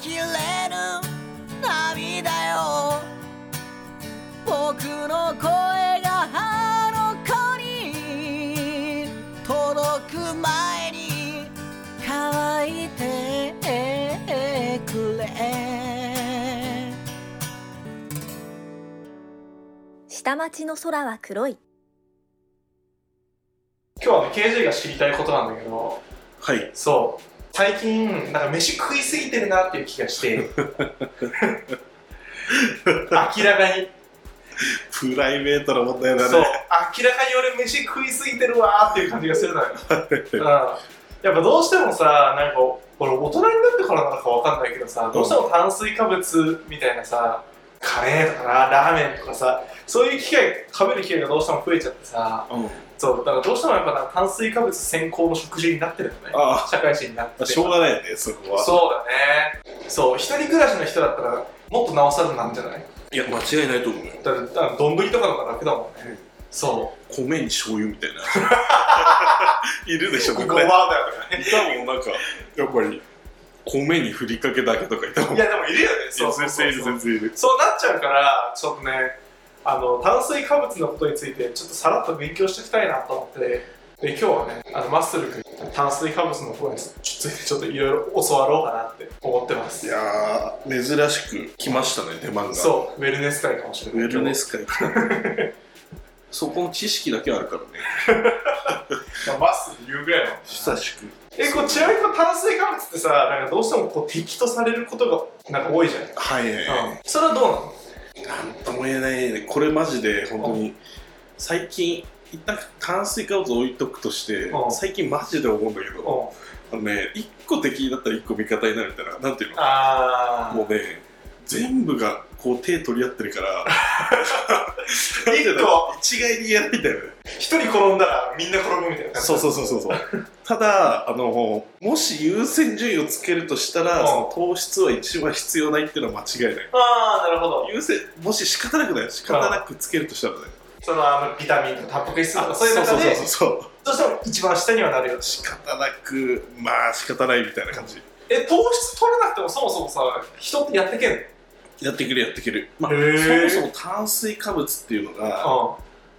きれぬ涙よ。僕の声があの子に届く前に乾いてくれ。下町の空は黒い。今日はね KJ が知りたいことなんだけど。はい。そう最近なんか飯食いすぎてるなっていう気がして。明らかに。プライベートな問題だそう。ね明らかに俺飯食いすぎてるわーっていう感じがするのよ、うん、やっぱどうしてもさなんか俺大人になってからなのかわかんないけどさどうしても炭水化物みたいなさカレーとかなラーメンとかさそういう機会食べる機会がどうしても増えちゃってさうんそうだからどうしてもやっぱ炭水化物先行の食事になってるのね。あ社会人になって。あしょうがないよねそこは。そうだね。そう一人暮らしの人だったらもっとなおさらなんじゃない？いや間違いないと思うよ。だってあの丼とかの方が楽だもんね、そ米に醤油みたいな。いるでしょうごまだよとかね。いたもんなんかやっぱり米にふりかけだけとかいたもん。いやでもいるよね。いそうそうそう。や全然いる全然いる。そうなっちゃうからちょっとねあの炭水化物のことについてちょっとさらっと勉強しておきたいなと思ってで今日はねあのマッスル君炭水化物のことについてちょっといろいろ教わろうかなって思ってます。いやー珍しく来ましたね出番が。そうウェルネス会かもしれウない。ェルネス会来たそこの知識だけあるからね。まあマッスル言うぐらいの。久しく。えこうちなみに炭水化物ってさなんかどうしてもこう敵とされることがなんか多いじゃない、はいはいはい。うん、それはどうなの？なんとも言えないね。これマジで本当に。最近一旦炭水化物置いとくとしてうん。最近マジで思うんだけど。うん。あのね一個敵だったら一個味方になるみたいななんていうの？あもうね全部がこう手取り合ってるから。一個。一概に言えないんだよね。一人転んだらみんな転ぶみたいなそうそうそうそうそう。ただあのもし優先順位をつけるとしたら、うん。その糖質は一番必要ないっていうのは間違いない。ああなるほど。優先もし仕方なくない？仕方なくつけるとしたらね。そのあのビタミンとかタンパク質とかそういう中そうでそうそうそうどう。しても一番下にはなるよ仕方なくまあ仕方ないみたいな感じ。え糖質取らなくてもそもそもさ人ってやってけんの？やってくれやってくれ。まあそもそも炭水化物っていうのがう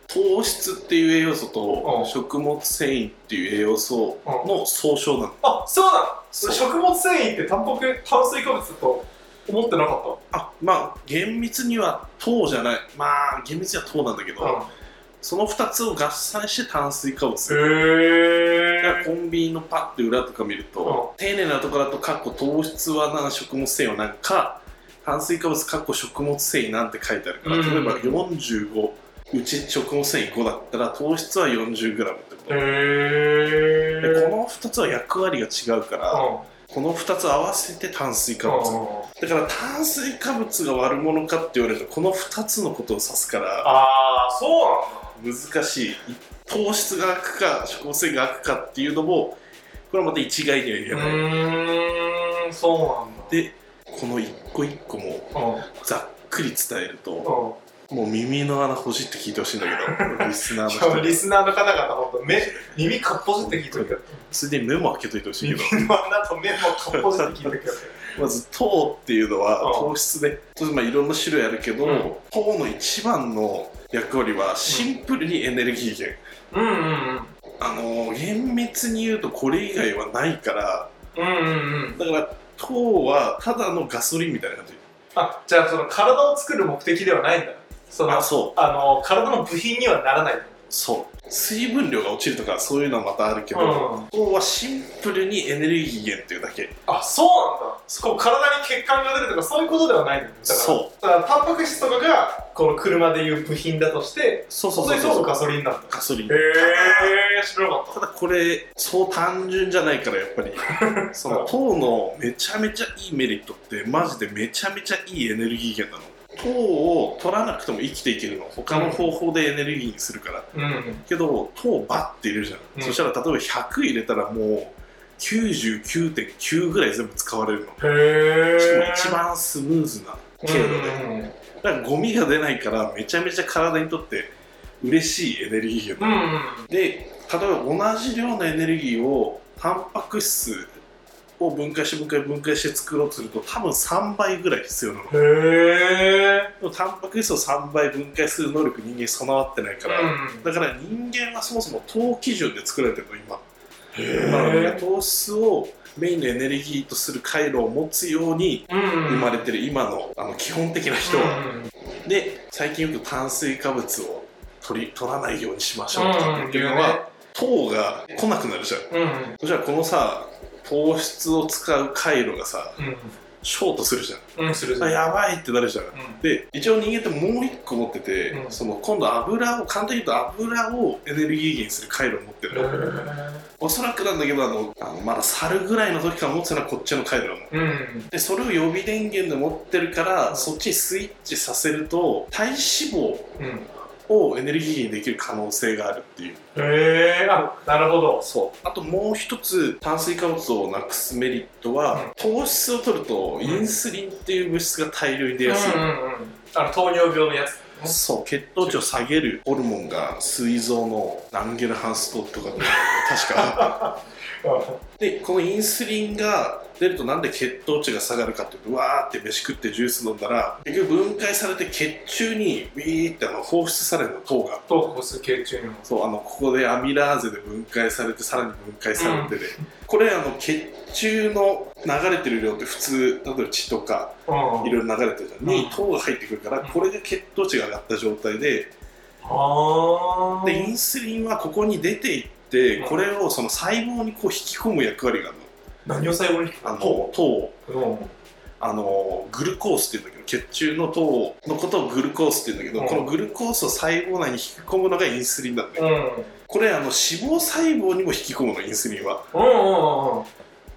糖質っていう栄養素とうん。食物繊維っていう栄養素の総称なの。んあそうなの。食物繊維ってタンパク炭水化物だと思ってなかっあまあ厳密には糖じゃない。まあ厳密には糖なんだけど、た、うん、その2つを合算して炭水化物。へだからコンビニのパッて裏とか見ると、丁寧なところだとかっこ糖質は何食物繊維は何か炭水化物かっこ食物繊維なんて書いてあるから、うん。例えば45うち食物繊維5だったら糖質は 40g ってこと。でこの2つは役割が違うから、この2つ合わせて炭水化物、だから炭水化物が悪者かって言われるとこの2つのことを指すからああそうなんだ。難しい。糖質が悪か食物繊維が悪かっていうのもこれはまた一概には言えうない、そうなんだ。でこの一個一個もうんざっくり伝えるとうん。もう耳の穴ほじって聞いてほしいんだけど リスナーの人に。リスナーの方々本当目耳かっぽじって聞いてるけど。ついでに目も開けといてほしいけど。耳の穴と目もかっぽじって聞いてるけど。まず糖っていうのはうん。糖質で、まあ、いろんな種類あるけど、うん。糖の一番の役割はシンプルにエネルギー源、うんうんうん。あのー厳密に言うとこれ以外はないから。うんうんうん。だから糖はただのガソリンみたいな感じ。あじゃあその体を作る目的ではないんだ。そのあそう。あの体の部品にはならないそう。水分量が落ちるとかそういうのはまたあるけど、うん。糖はシンプルにエネルギー源っていうだけ。あそうなんだ。こう体に血管が出るとかそういうことではないんだよ。だからそう。だからタンパク質とかがこの車でいう部品だとしてそうそれこそガソリン。なんだガソリン。へえ知らなかっただこれそう単純じゃないからやっぱり。その糖のめちゃめちゃいいメリットってマジでめちゃめちゃいいエネルギー源なの糖を取らなくても生きていけるの。他の方法でエネルギーにするから、うん。けど糖バッて入れるじゃん、うん。そしたら例えば100入れたらもう99.9ぐらい全部使われるの。へえしかも一番スムーズな経路で、だからゴミが出ないからめちゃめちゃ体にとって嬉しいエネルギーうん。で例えば同じ量のエネルギーをタンパク質をを分解して分解分解して作ろうとすると多分3倍ぐらい必要なの。でへえもタンパク質を3倍分解する能力人間備わってないから、うん。だから人間はそもそも糖基準で作られてるの今。へえ糖質をメインのエネルギーとする回路を持つようにうん。生まれてる今のあの基本的な人。は、うん。で最近よく炭水化物を取り取らないようにしましょうとかって言ってるのうん。は、糖が来なくなるじゃん。うん。そしたらこのさ糖質を使う回路がさうん。ショートするじゃん。うんうんする。あやばいってなるじゃん。うん。で一応人間ってもう一個持ってて、うん。その今度油を簡単に言うと油をエネルギー源にする回路を持ってる。の、おそらくなんだけどあのあのまだ猿ぐらいの時から持ってたのはこっちの回路なのうん。でそれを予備電源で持ってるから、うん。そっちにスイッチさせると体脂肪うんをエネルギーにできる可能性があるっていう。へえあなるほど。そう。あともう一つ炭水化物をなくすメリットは、うん。糖質を取るとインスリンっていう物質が大量に出やすい、うんうんうん。あの糖尿病のやつ。そう。血糖値を下げるホルモンが膵臓のランゲルハンストとかで確か でこのインスリンが出るとなんで血糖値が下がるかっていうとうわーって飯食ってジュース飲んだら結局分解されて血中にビーってあの放出されるの糖が糖個数系中にも。そうあのここでアミラーゼで分解されてさらに分解されてで、これあの血中の流れてる量って普通例えば血とかうん。いろいろ流れてるじゃん、に糖が入ってくるからこれで血糖値が上がった状態でああでインスリンはここに出ていってうん。これをその細胞にこう引き込む役割があるの何を細胞に？あの糖。をうん。あのグルコースって言うんだけど血中の糖のことをグルコースって言うんだけど、うん。このグルコースを細胞内に引き込むのがインスリンなんだよ、うん。これあの脂肪細胞にも引き込むのインスリンは、うんうんうん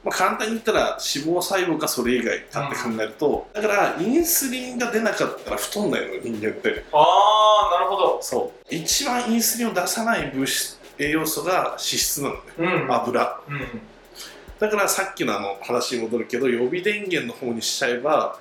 まあ、簡単に言ったら脂肪細胞かそれ以外かって考えると、だからインスリンが出なかったら太んないの人間って。ああなるほど。そう。一番インスリンを出さない物質栄養素が脂質なのね。うん。油。うんだからさっきのあの話に戻るけど予備電源の方にしちゃえば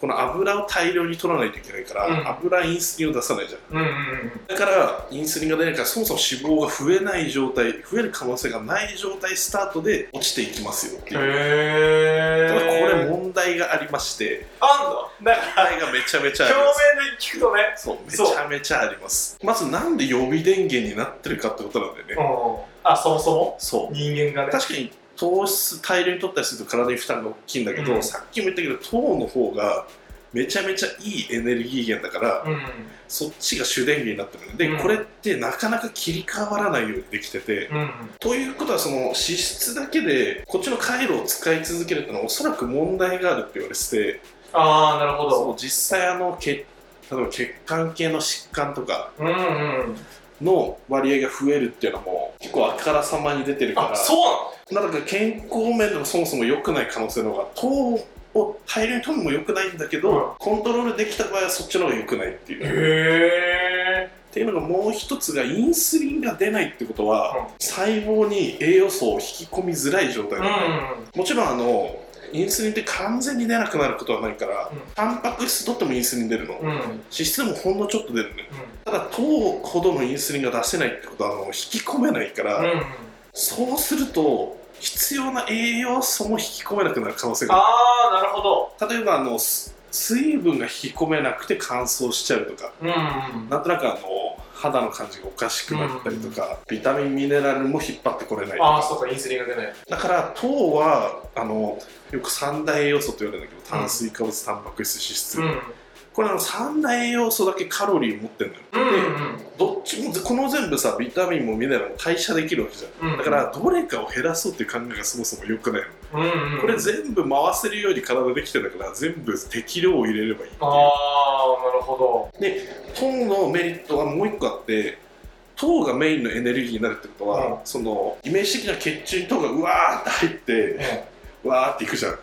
この油を大量に取らないといけないから、うん。油インスリンを出さないじゃん。うんうんだからインスリンが出ないからそもそも脂肪が増えない状態増える可能性がない状態スタートで落ちていきますよっていう。へただこれえ問題がありまして。あんの？だ問題がめちゃめちゃあ表ります。面で聞くとね。そう。めちゃめちゃあります。まずなんで予備電源になってるかってことなんだよね、うん。あそもそも？そう。人間がね。確かに糖質大量に取ったりすると体に負担が大きいんだけど、うん。さっきも言ったけど糖の方がめちゃめちゃいいエネルギー源だから、うん。そっちが主電源になってる。ので、うん。これってなかなか切り替わらないようにできてて、うん。ということはその脂質だけでこっちの回路を使い続けるってのはおそらく問題があるって言われててああなるほど。実際あの血例えば血管系の疾患とかうんうん。の割合が増えるっていうのも結構あからさまに出てるからあそうなんか健康面でもそもそも良くない可能性の方が糖を大量に取るのも良くないんだけど、うん。コントロールできた場合はそっちの方が良くないっていう。へえっていうのがもう一つがインスリンが出ないってことは、うん。細胞に栄養素を引き込みづらい状態うなん。もちろんあのインスリンって完全に出なくなることはないから、うん。タンパク質取ってもインスリン出るの、うん。うん脂質でもほんのちょっと出るねただ糖ほどのインスリンが出せないってことはあの引き込めないから、うん。そうすると必要な栄養素も引き込めなくなる可能性があああなるほど。る例えばあのす水分が引き込めなくて乾燥しちゃうとか。うんうんなんとなくあの肌の感じがおかしくなったりとか、ビタミンミネラルも引っ張ってこれないとか。ああそうかインスリンが出ない。だから糖はあのよく三大栄養素と言われるんだけど炭水化物、タンパク質脂質、うんこれあの三大栄養素だけカロリーを持ってるのよ、うんうん。でどっちもこの全部さビタミンもミネラルも代謝できるわけじゃん。うんだからどれかを減らそうっていう考えがそもそも良くないの。うんうんこれ全部回せるように体できてるから全部適量を入れればいいっていう。ああなるほど。で糖のメリットはもう一個あって糖がメインのエネルギーになるってことは、うん。そのイメージ的には血中に糖がうわーって入ってわーっていくじゃん、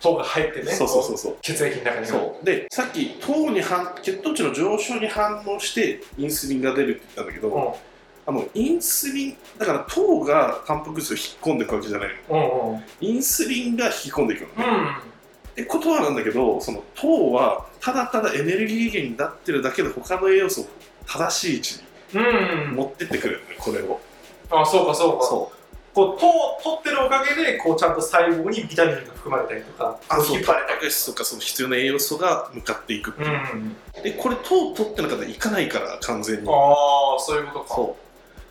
糖が入ってねそうそうそうそう。血液の中にそう。でさっき糖に反血糖値の上昇に反応してインスリンが出るって言ったんだけど、うん。あのインスリンだから糖がタンパク質を引っ込んでいくわけじゃないの。うんうん。インスリンが引き込んでいくのね、うん。ってことはなんだけどその糖はただただエネルギー源になってるだけで他の栄養素を正しい位置にうん持ってってくれるのねこれを。あそうかそうか。そこう糖を取ってるおかげでこうちゃんと細胞にビタミンが含まれたりとかあそう。タンパク質とかその必要な栄養素が向かっていくっていう、うん。でこれ糖取ってなかったらいかないから完全に。ああそういうことか。そ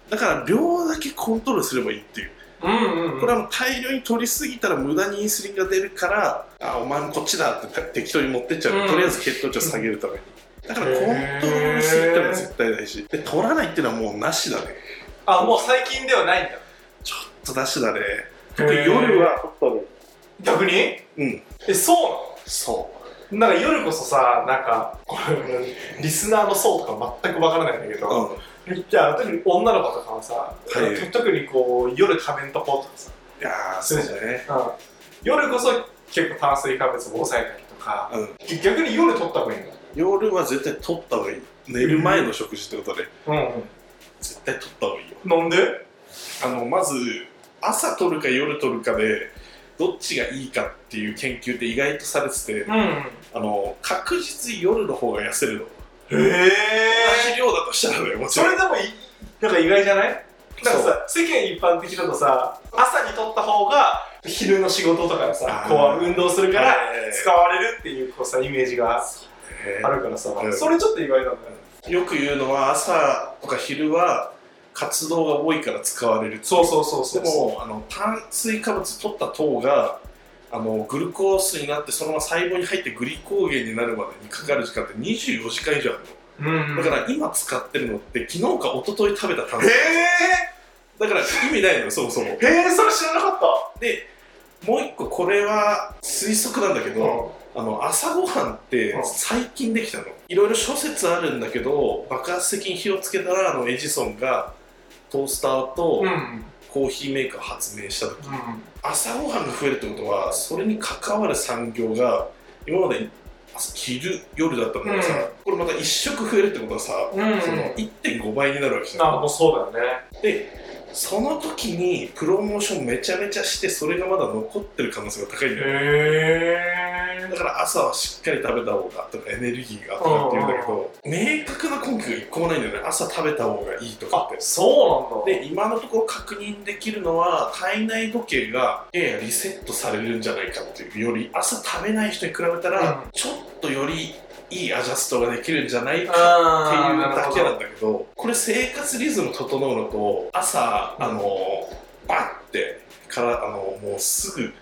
う。だから量だけコントロールすればいいっていう。うんうんうん。これはもう大量に取りすぎたら無駄にインスリンが出るからあお前もこっちだって適当に持ってっちゃう、うん。とりあえず血糖値を下げるために。だからコントロールするってのは絶対大事。で取らないっていうのはもうなしだね。あもう最近ではないんだとなしだね。特に夜は逆に？うん。えそうなの？そなんか夜こそさ、なんか、これ、リスナーの層とか全くわからないんだけう、ど、うん、じゃあ、特に女の子とかはさ、はい。特にこう、夜仮面とこうとかさ、いやーそうだね。うん。夜こそ結構炭水化物を抑えたりとか、うん。逆に夜取った方がいいんだ。夜は絶対取った方がいい。寝る前の食事ってことで。うん。絶対取った方がいいよ。うん。なんで？あのまず朝取るか夜取るかでどっちがいいかっていう研究って意外とされててうん。あの確実に夜の方が痩せるの。へ同え。じ量だとしたらねもちろん。それでもいなんか意外じゃない？なんかさ、世間一般的だとさ、朝に取った方が昼の仕事とかでさ、こう運動するからはい。使われるっていうこうさ、イメージがえあるからさ、うん。それちょっと意外なんだよよく言うのは朝とか昼は活動が多いから使われるそうそうそうそう。でもあの炭水化物取った糖があのグルコースになってそのまま細胞に入ってグリコーゲンになるまでにかかる時間って24時間以上あるうんのだから今使ってるのって昨日か一昨日食べた炭へ水だから意味ないのよそもそも。えへえそれ知らなかった。でもう一個これは推測なんだけど、あの朝ごはんってうん。最近できたの。いろいろ諸説あるんだけど爆発的に火をつけたらあのエジソンがトースターとうん。コーヒーメーカーを発明した時、うん。朝ごはんが増えるってことはそれに関わる産業が今まで朝昼夜だったのがさ、うんこれまた1食増えるってことはさ、うん。その1.5倍になるわけじゃんあ、もうそうだよね。でその時にプロモーションめちゃめちゃしてそれがまだ残ってる可能性が高いんだよへえだから朝はしっかり食べた方がとかエネルギーがとかって言うんだけど明確な根拠が一個もないんだよね。朝食べた方がいいとかって。あ、そうなんだ。で今のところ確認できるのは体内時計がややリセットされるんじゃないかっていうより朝食べない人に比べたら、うん。ちょっとよりいいアジャストができるんじゃないかってあいうだけなんだ。だけどこれ生活リズム整うのと朝あのバッてからあのもうすぐ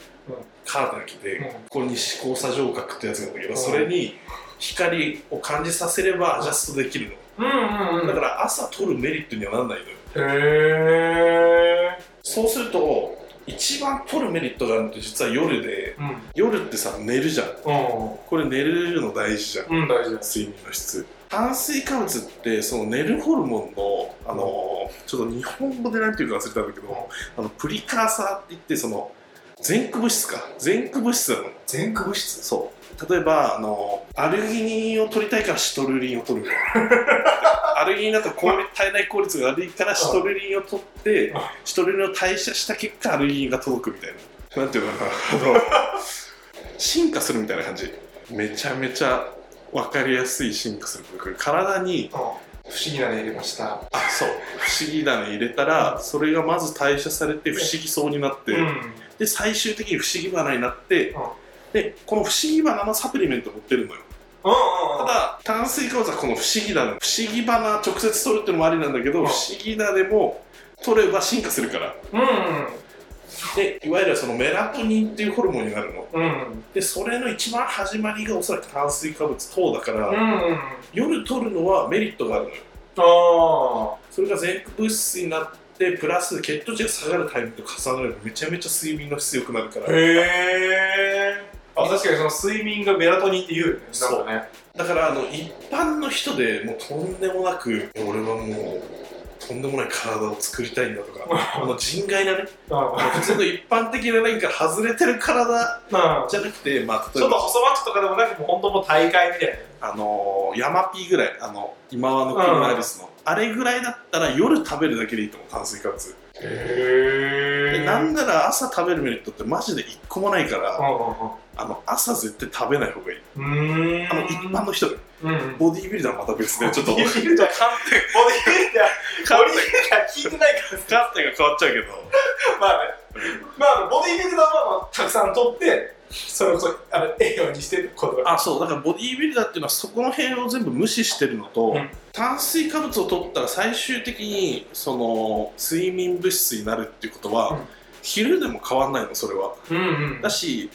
カーテン開けて、うんここに指向左上角ってやつがあるんだけど、うんそれに光を感じさせればアジャストできるの、うんうんうん。だから朝取るメリットにはならないのよへえ。そうすると一番取るメリットがあるのって実は夜でうん。夜ってさ寝るじゃん。うこれ寝るの大事じゃん。ん。うん、大事。睡眠の質。炭水化物ってその寝るホルモンのあのちょっと日本語でなんていうか忘れたんだけどあのプリカーサーって言ってその前駆物質か。前駆物質なの前駆物質？そう例えばあのアルギニンを取りたいからシトルリンを取る。アルギニンだと効率体内効率が悪いからシトルリンを取ってうん。シトルリンを代謝した結果アルギニンが届くみたいな。なんていうのかな。進化するみたいな感じ。めちゃめちゃ分かりやすい進化する。これ体に不思議なね入れました。あそう。不思議種入れたらそれがまず代謝されて不思議そうになって、うん。で最終的に不思議花になって、うんでこの不思議花のサプリメント持ってるのようんうんうん。ただ炭水化物はこの不思議種不思議花直接取るってのもありなんだけど、うん不思議種も取れば進化するからうんでいわゆるそのメラトニンっていうホルモンになるのうん。うん。でそれの一番始まりがおそらく炭水化物糖だから、うんうん。夜取るのはメリットがあるのよあそれが前駆物質になってプラス血糖値が下がるタイミングと重なるとめちゃめちゃ睡眠の質良くなるからあ。へえ。あ、確かにその睡眠がメラトニンって言うよね。そうね。だからあの一般の人でもうとんでもなく俺はもうとんでもない体を作りたいんだとかあの人外なねうん。普通の一般的な何か外れてる体うん。じゃなくてまあちょっと例えば細マッチとかでもなく、もう本当もう大会みたいあのー、ヤマピーぐらいあの今はのクロナリスの、あれぐらいだったら夜食べるだけでいいと思う炭水化物な。へでなんなら朝食べるメリットってマジで一個もないから、うあの朝絶対食べない方がいい。あの一般の人で ボディービルダーはまた別でちょっとボディービルダー。観点ボディビルダー。ボディビルダー聞いてないからさ観点が変わっちゃうけど。まあね。まあボディビルダーはまあたくさん取ってそれこそあの栄養にしてることが。あそうだからボディービルダーっていうのはそこの辺を全部無視してるのと、うん。炭水化物を取ったら最終的にその睡眠物質になるっていうことは、うん。昼でも変わんないのそれは。うんうん。だし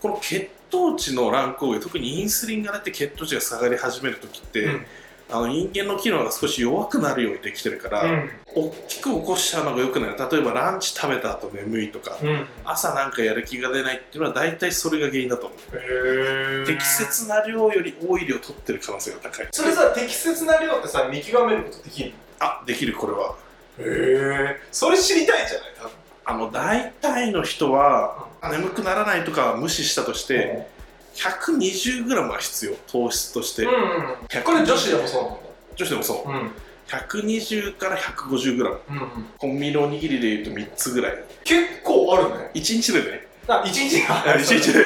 この血糖値の乱高下特にインスリンが出て血糖値が下がり始める時って、うんあの人間の機能が少し弱くなるようにできてるから、うん。大きく起こしちゃうのが良くない。例えばランチ食べた後眠いとか、うん。朝なんかやる気が出ないっていうのは大体それが原因だと思う。適切な量より多い量取ってる可能性が高い。それさ適切な量ってさ見極めることできるあできるこれは。のへえそれ知りたいんじゃない多分。あの大体の人は眠くならないとかは無視したとして、120g は必要糖質として、うんうん。これ女子でもそう。なんだ女子でもそう。うん。120から 150g うんうん。コンビニのおにぎりでいうと3つぐらい。結構あるね。1日でね。あ一日が1日で。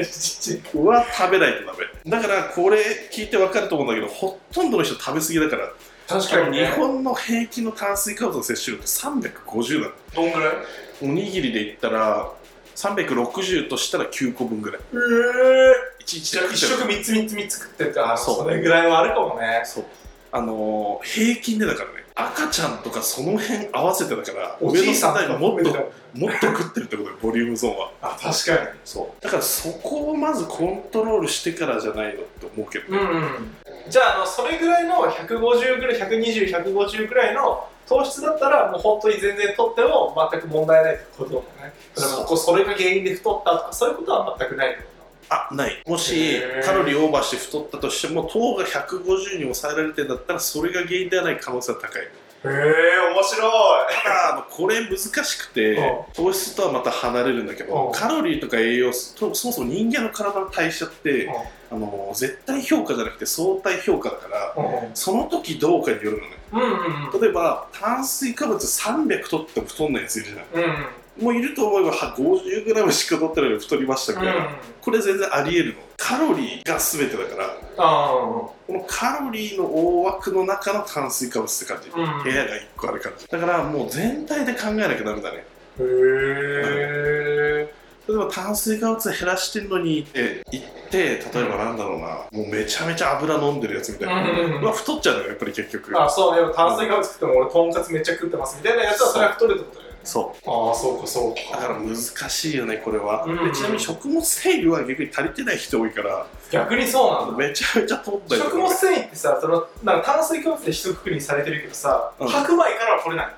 一日は 食べないとダメ。だからこれ聞いて分かると思うんだけどほとんどの人食べ過ぎだから。確かにね。日本の平均の炭水化物の摂取量って350なのどんぐらい？おにぎりで言ったら360としたら9個分ぐらい。へえ1日じゃあ一食3つ3つ3つ食ってるからそれぐらいはあるかもね。そう。あのー平均でだからね赤ちゃんとかその辺合わせてだからおじいさん上の世代がもっともっと食ってるってことよボリュームゾーンは。あ確かに。そう。だからそこをまずコントロールしてからじゃないのって思うけど、うんうん。じゃああのそれぐらいの150ぐらい120150ぐらいの糖質だったらもう本当に全然取っても全く問題ないってことだもんね。だからこうそれが原因で太ったとかそういうことは全くないってこあない。もしカロリーオーバーして太ったとしても糖が150に抑えられてんだったらそれが原因ではない可能性は高い。とへえ面白い。ただこれ難しくてう糖質とはまた離れるんだけうん。どカロリーとか栄養素とそもそも人間の体の代謝ってうあの絶対評価じゃなくて相対評価だからんその時どうかによるのね。うんうんうん。例えば炭水化物300取っても太んないやついるじゃん。うんうんもういると思えばは 50g しか取ってないのに太りましたみたいな、これ全然ありえるの。カロリーが全てだから。あこのカロリーの大枠の中の炭水化物って感じ、うん。部屋が1個ある感じ。だからもう全体で考えなきゃダメだね。あへえ例えば炭水化物減らしてんのにって言って例えばなんだろうな。もうめちゃめちゃ油飲んでるやつみたいな、うん。うんうんまあ太っちゃうのよやっぱり結局。あそう。ね炭水化物食っても俺とんかつめっちゃ食ってますみたいなやつはそれは太るってことだよねそああそうかそううだかから難しいよねこれは、うん。うんでちなみに食物繊維は逆に足りてない人多いから。逆にそうなんだ。めちゃめちゃ取った食物繊維ってさそのなんか炭水化物で一括りにされてるけどさ、うん。白米からは取れない。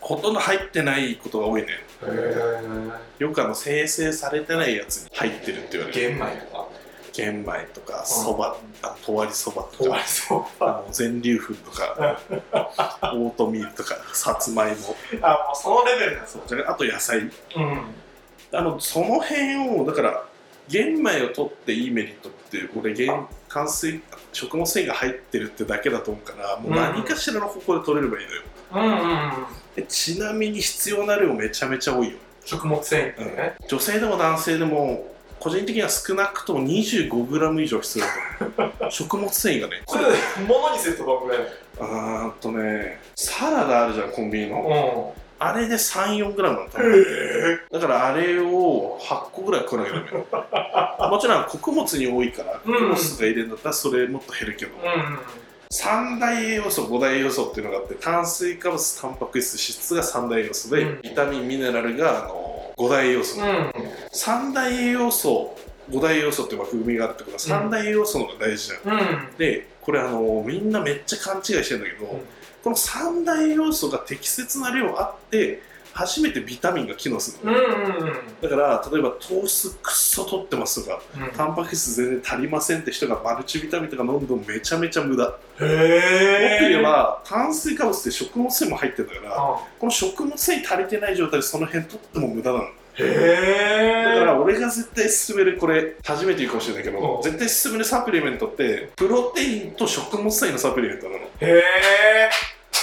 ほとんど入ってないことが多いね。へよくあの生成されてないやつに入ってるって言われる。玄米とか玄米とかそば、あとわりそばとか。りそうあの全粒粉とか。オートミールとか。さつまいも。あもうそのレベルですあと野菜。うん。あのその辺をだから玄米を取っていいメリットって俺玄炭水食物繊維が入ってるってだけだと思うからもう何かしらの方向で取れればいいのよ、うんうんうん。でちなみに必要な量めちゃめちゃ多いよ、食物繊維ってね、女性でも男性でも個人的には少なくとも 25g 以上必要だと。食物繊維がね。これ物にするとどんぐらいあーっとねサラダあるじゃんコンビニの。うあれで 34g なの多ん分へだからあれを8個ぐらい食わなきゃダメもちろん穀物に多いからうん。穀物が入れるんだったらそれもっと減るけど、うん。三大栄養素五大栄養素っていうのがあって炭水化物タンパク質脂質が三大栄養素で、うん。ビタミンミネラルがあの五大栄養素、うん。三大栄養素五大栄養素って枠組みがあるってことは三大栄養素の方が大事じゃん、うん。でこれあのみんなめっちゃ勘違いしてるんだけど、うん。この三大栄養素が適切な量あって初めてビタミンが機能する。の、うんうんうん。だから例えば糖質くっそ取ってますとかうん。タンパク質全然足りませんって人がマルチビタミンとか飲んでもめちゃめちゃ無駄。へえ言えば炭水化物って食物繊維も入ってるんだからこの食物繊維足りてない状態でその辺取っても無駄なの。へえだから俺が絶対勧めるこれ初めて言うかもしれないけうん。ど絶対勧めるサプリメントってプロテインと食物繊維のサプリメントなの。へえ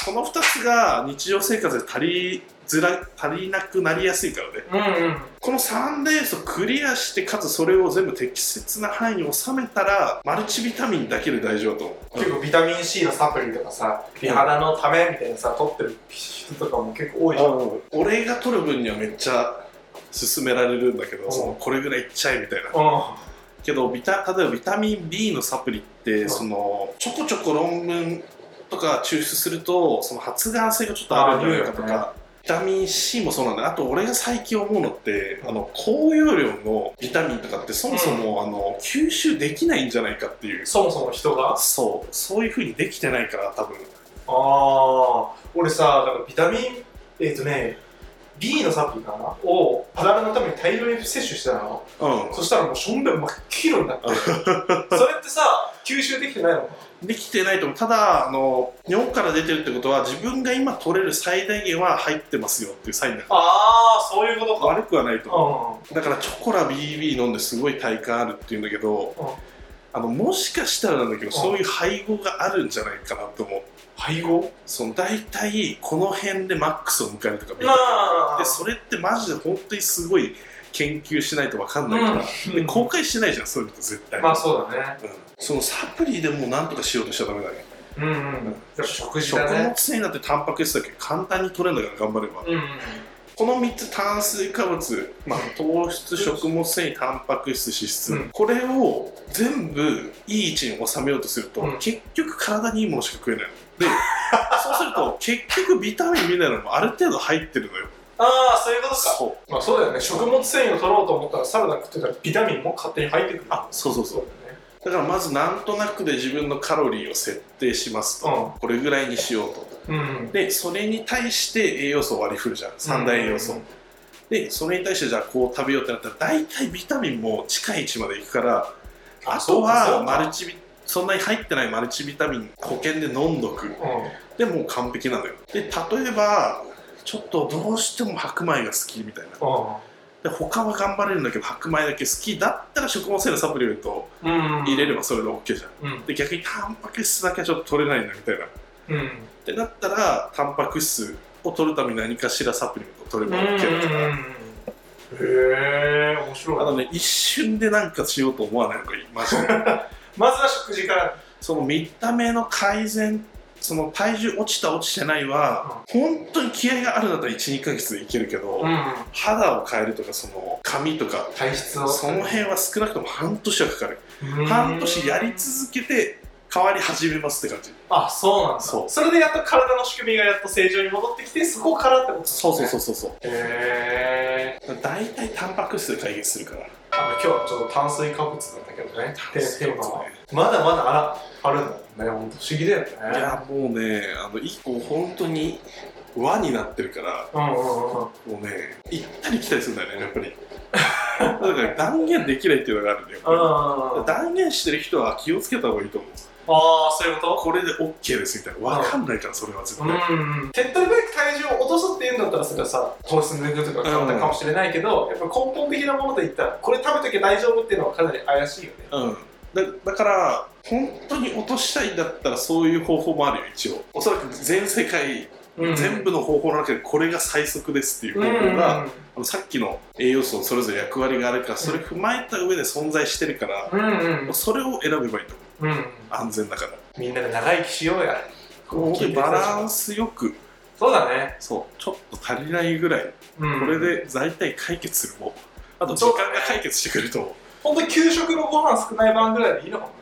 この2つが日常生活で足りづら足りなくなりやすいからね。うんうん。この3レースをクリアしてかつそれを全部適切な範囲に収めたらマルチビタミンだけで大丈夫だと思う。結構ビタミン C のサプリとかさ美肌のためみたいなさ取ってる人とかも結構多いじゃん。俺が取る分にはめっちゃ勧められるんだけど、ん。そのこれぐらいいっちゃえみたいな。うけどビタ例えばビタミン B のサプリって、ん。そのちょこちょこ論文とか抽出するとその発がん性がちょっとあるんじゃないかとか、ビタミン C もそうなんだ。あと俺が最近思うのってあの高容量のビタミンとかってそもそも、あの吸収できないんじゃないかっていう。そもそも人が？そう。そういうふうにできてないから多分。ああ俺さだからビタミンえっ、とね B のサプリかな？を肌のために大量に摂取してたの。うん。そしたらもうしょんべん真っ黄色になって。それってさ吸収できてないのかできてないと思う。ただあの尿から出てるってことは自分が今取れる最大限は入ってますよっていうサインだから。ああそういうことか。悪くはないと思う。うだからチョコラ BB 飲んですごい体感あるっていうんだけど、うんあのもしかしたらなんだけど、ん。そういう配合があるんじゃないかなと思う。配合？その大体この辺でマックスを迎えるとかまあでそれってマジで本当にすごい研究しないと分かんないから、うんで公開しないじゃんそういうの絶対、まあそうだね。うんそのサプリでもなんとかしようとしちゃダメだねうんうん。食事食だね。物繊維だってタンパク質だけ簡単に取れるんだから頑張れば、うんうんこの3つ炭水化物、まあ、糖質食物繊維タンパク質脂質、うん。これを全部いい位置に収めようとすると、うん。結局体にいいものしか食えないの。で そうすると結局ビタミンミネラルもある程度入ってるのよ。ああそういうことか。そまあそうだよね。食物繊維を取ろうと思ったらサラダ食ってたらビタミンも勝手に入ってくる。あそうそうそうだからまずなんとなくで自分のカロリーを設定しますと、これぐらいにしようと。うんでそれに対して栄養素を割り振るじゃん。三大栄養素、でそれに対してじゃあこう食べようってなったら大体ビタミンも近い位置までいくからあとはマルチビそんなに入ってないマルチビタミン保険で飲んどく。うでもう完璧なのよ。で例えばちょっとどうしても白米が好きみたいなで他は頑張れるんだけど白米だけ好きだったら食物繊維のサプリメントをんうん。入れればそれで OK じゃん。うん。で逆にタンパク質だけはちょっと取れないんだみたいな。っうんてなったらタンパク質を取るために何かしらサプリメントを取れば OK だか。ら、へえ面白い。あのね一瞬でなんかしようと思わない方がいい。マジで。まずは食事から。その見た目の改善その体重落ちた落ちてないは、本当に気合があるんだったら12ヶ月でいけるけど、うん。肌を変えるとかその髪とか体質をその辺は少なくとも半年はかかる、うん半年やり続けて変わり始めますって感じ。あそうなんだ。そう。それでやっと体の仕組みがやっと正常に戻ってきてそこからってことそうそうそううそうそう。へえ大体タンパク質で解決するから。あの今日はちょっと炭水化物なんだけどね。テ水化物ね。テーマは。まだまだあらあるんだね本当不思議だよね。いやもうねあの一個本当に輪になってるからうんうんうんうん。もうね行ったり来たりするんだよねやっぱり。だから断言できないっていうのがあるんだよあ断言してる人は気をつけた方がいいと思う。あそういうここれで OK ですみたいな。分かんないからそれは絶と。対、うん手っ取り早く体重を落とすっていうんだったらそれはさ糖質抜くとか簡単かもしれないけど、やっぱ根本的なもので言ったらこれ食べときゃ大丈夫っていうのはかなり怪しいよね。うんだだから本当に落としたいんだったらそういう方法もあるよ一応。おそらく全世界、全部の方法の中でこれが最速ですっていううん方法が、あのさっきの栄養素それぞれ役割があるからそれ踏まえた上で存在してるから、うんうんそれを選べばいいと思う。うん。安全だから。みんなで長生きしようや。バランスよく。そうだね、そう。ちょっと足りないぐらい、うん。これで大体解決するもん。あと時間が解決してくれると思う本当に給食のご飯少ない晩ぐらいでいいのかもね。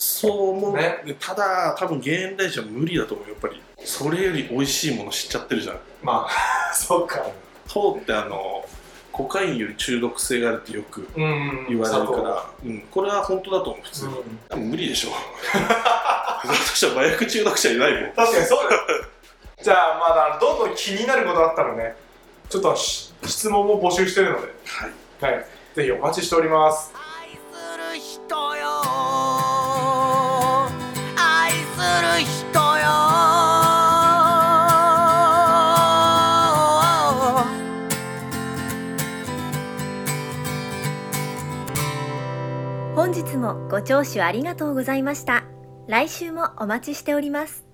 そう思う、ね。でただ多分現代人は無理だと思うやっぱりそれより美味しいもの知っちゃってるじゃん。まあ そうか。糖ってあのコカインより中毒性があるってよくうん。言われるから、うん、これは本当だと思う普通に、うん。多分無理でしょ。だとしたら麻薬中毒者いないもん。確かにそうだよ。じゃあまだどんどん気になることあったらねちょっとし質問も募集してるので、はい。はい、ぜひお待ちしております。愛する人よ。愛する人よ。本日もご聴取ありがとうございました。来週もお待ちしております